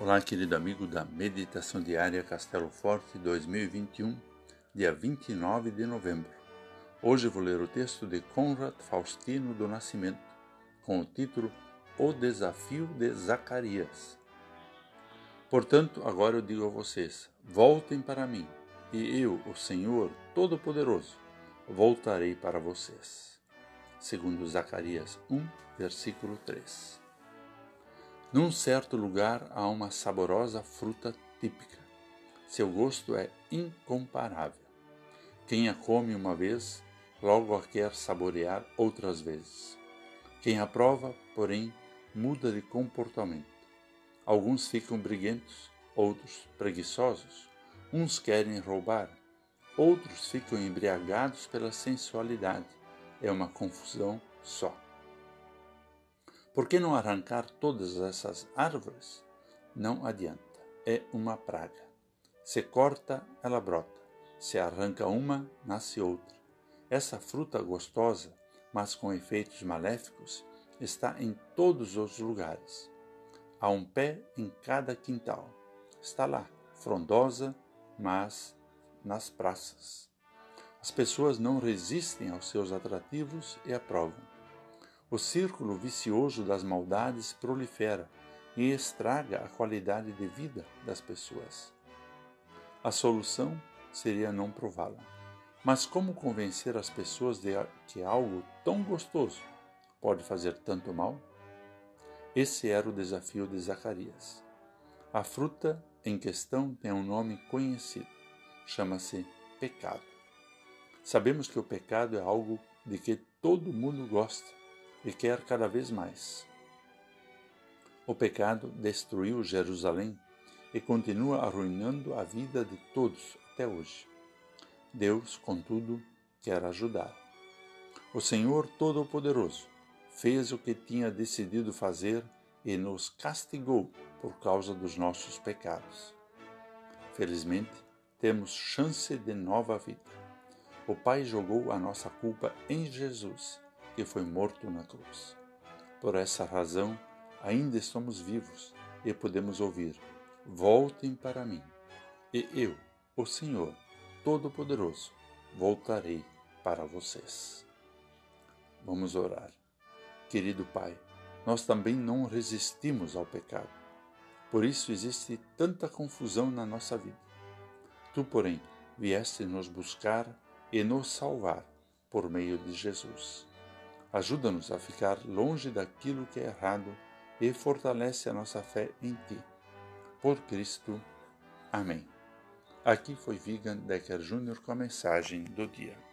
Olá, querido amigo da Meditação Diária Castelo Forte 2021, dia 29 de novembro. Hoje vou ler o texto de Conrad Faustino do Nascimento, com o título O Desafio de Zacarias. Portanto, agora eu digo a vocês: voltem para mim, e eu, o Senhor Todo-Poderoso, voltarei para vocês. Segundo Zacarias 1, versículo 3. Num certo lugar há uma saborosa fruta típica. Seu gosto é incomparável. Quem a come uma vez, logo a quer saborear outras vezes. Quem a prova, porém, muda de comportamento. Alguns ficam briguentos, outros preguiçosos. Uns querem roubar, outros ficam embriagados pela sensualidade. É uma confusão só. Por que não arrancar todas essas árvores? Não adianta, é uma praga. Se corta, ela brota. Se arranca uma, nasce outra. Essa fruta gostosa, mas com efeitos maléficos, está em todos os lugares. Há um pé em cada quintal. Está lá, frondosa, mas nas praças. As pessoas não resistem aos seus atrativos e aprovam. O círculo vicioso das maldades prolifera e estraga a qualidade de vida das pessoas. A solução seria não prová-la. Mas como convencer as pessoas de que algo tão gostoso pode fazer tanto mal? Esse era o desafio de Zacarias. A fruta em questão tem um nome conhecido. Chama-se pecado. Sabemos que o pecado é algo de que todo mundo gosta e quer cada vez mais. O pecado destruiu Jerusalém e continua arruinando a vida de todos até hoje. Deus, contudo, quer ajudar. O Senhor Todo-Poderoso fez o que tinha decidido fazer e nos castigou por causa dos nossos pecados. Felizmente, temos chance de nova vida. O Pai jogou a nossa culpa em Jesus que foi morto na cruz. Por essa razão, ainda estamos vivos e podemos ouvir: Voltem para mim, e eu, o Senhor Todo-Poderoso, voltarei para vocês. Vamos orar. Querido Pai, nós também não resistimos ao pecado. Por isso existe tanta confusão na nossa vida. Tu, porém, vieste nos buscar e nos salvar por meio de Jesus. Ajuda-nos a ficar longe daquilo que é errado e fortalece a nossa fé em Ti. Por Cristo. Amém. Aqui foi Vigan Decker Jr. com a mensagem do dia.